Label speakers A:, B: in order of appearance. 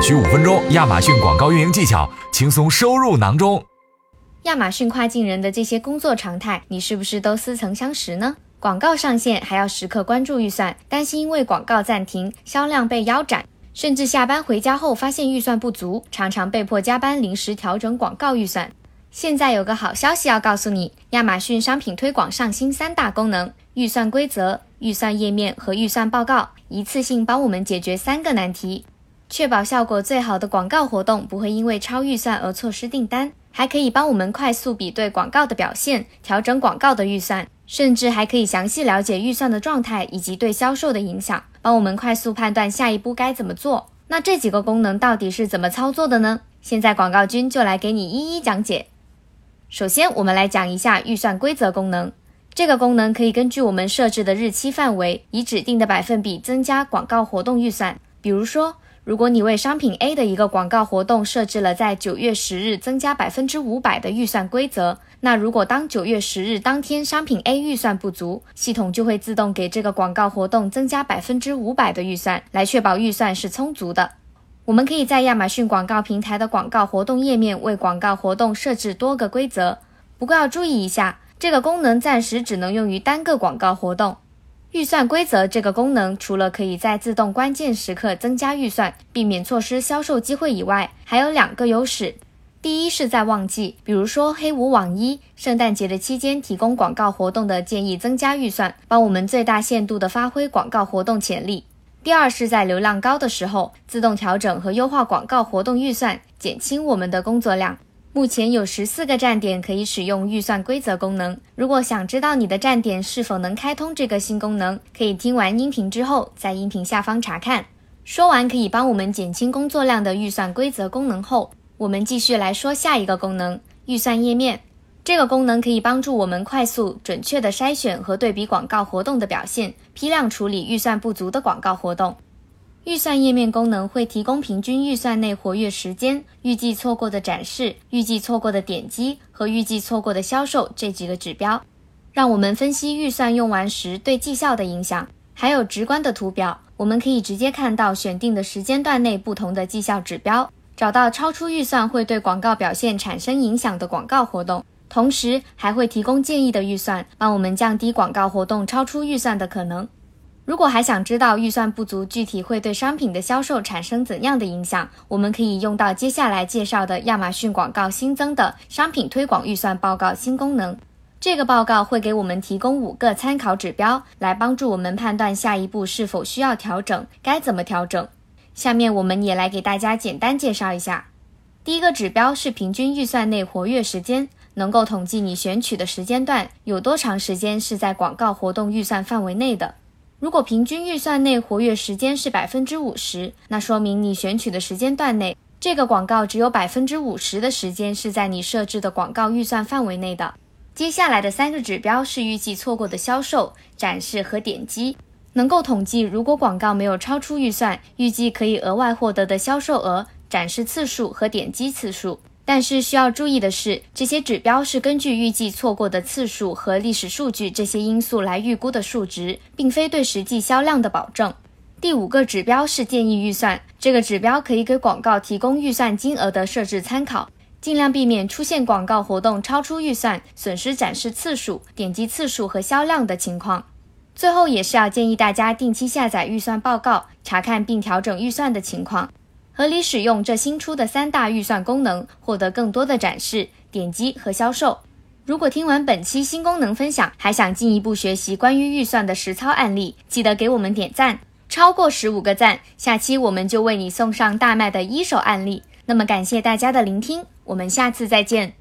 A: 只需五分钟，亚马逊广告运营技巧轻松收入囊中。
B: 亚马逊跨境人的这些工作常态，你是不是都似曾相识呢？广告上线还要时刻关注预算，担心因为广告暂停，销量被腰斩，甚至下班回家后发现预算不足，常常被迫加班临时调整广告预算。现在有个好消息要告诉你，亚马逊商品推广上新三大功能：预算规则、预算页面和预算报告，一次性帮我们解决三个难题，确保效果最好的广告活动不会因为超预算而错失订单，还可以帮我们快速比对广告的表现，调整广告的预算，甚至还可以详细了解预算的状态以及对销售的影响，帮我们快速判断下一步该怎么做。那这几个功能到底是怎么操作的呢？现在广告君就来给你一一讲解。首先，我们来讲一下预算规则功能。这个功能可以根据我们设置的日期范围，以指定的百分比增加广告活动预算。比如说，如果你为商品 A 的一个广告活动设置了在九月十日增加百分之五百的预算规则，那如果当九月十日当天商品 A 预算不足，系统就会自动给这个广告活动增加百分之五百的预算，来确保预算是充足的。我们可以在亚马逊广告平台的广告活动页面为广告活动设置多个规则，不过要注意一下，这个功能暂时只能用于单个广告活动。预算规则这个功能除了可以在自动关键时刻增加预算，避免错失销售机会以外，还有两个优势。第一是在旺季，比如说黑五、网一、圣诞节的期间提供广告活动的建议增加预算，帮我们最大限度地发挥广告活动潜力。第二是在流量高的时候，自动调整和优化广告活动预算，减轻我们的工作量。目前有十四个站点可以使用预算规则功能。如果想知道你的站点是否能开通这个新功能，可以听完音频之后，在音频下方查看。说完可以帮我们减轻工作量的预算规则功能后，我们继续来说下一个功能——预算页面。这个功能可以帮助我们快速、准确地筛选和对比广告活动的表现，批量处理预算不足的广告活动。预算页面功能会提供平均预算内活跃时间、预计错过的展示、预计错过的点击和预计错过的销售这几个指标，让我们分析预算用完时对绩效的影响。还有直观的图表，我们可以直接看到选定的时间段内不同的绩效指标，找到超出预算会对广告表现产生影响的广告活动。同时还会提供建议的预算，帮我们降低广告活动超出预算的可能。如果还想知道预算不足具体会对商品的销售产生怎样的影响，我们可以用到接下来介绍的亚马逊广告新增的商品推广预算报告新功能。这个报告会给我们提供五个参考指标，来帮助我们判断下一步是否需要调整，该怎么调整。下面我们也来给大家简单介绍一下。第一个指标是平均预算内活跃时间。能够统计你选取的时间段有多长时间是在广告活动预算范围内的。如果平均预算内活跃时间是百分之五十，那说明你选取的时间段内，这个广告只有百分之五十的时间是在你设置的广告预算范围内的。接下来的三个指标是预计错过的销售、展示和点击，能够统计如果广告没有超出预算，预计可以额外获得的销售额、展示次数和点击次数。但是需要注意的是，这些指标是根据预计错过的次数和历史数据这些因素来预估的数值，并非对实际销量的保证。第五个指标是建议预算，这个指标可以给广告提供预算金额的设置参考，尽量避免出现广告活动超出预算、损失展示次数、点击次数和销量的情况。最后也是要建议大家定期下载预算报告，查看并调整预算的情况。合理使用这新出的三大预算功能，获得更多的展示、点击和销售。如果听完本期新功能分享，还想进一步学习关于预算的实操案例，记得给我们点赞，超过十五个赞，下期我们就为你送上大卖的一手案例。那么感谢大家的聆听，我们下次再见。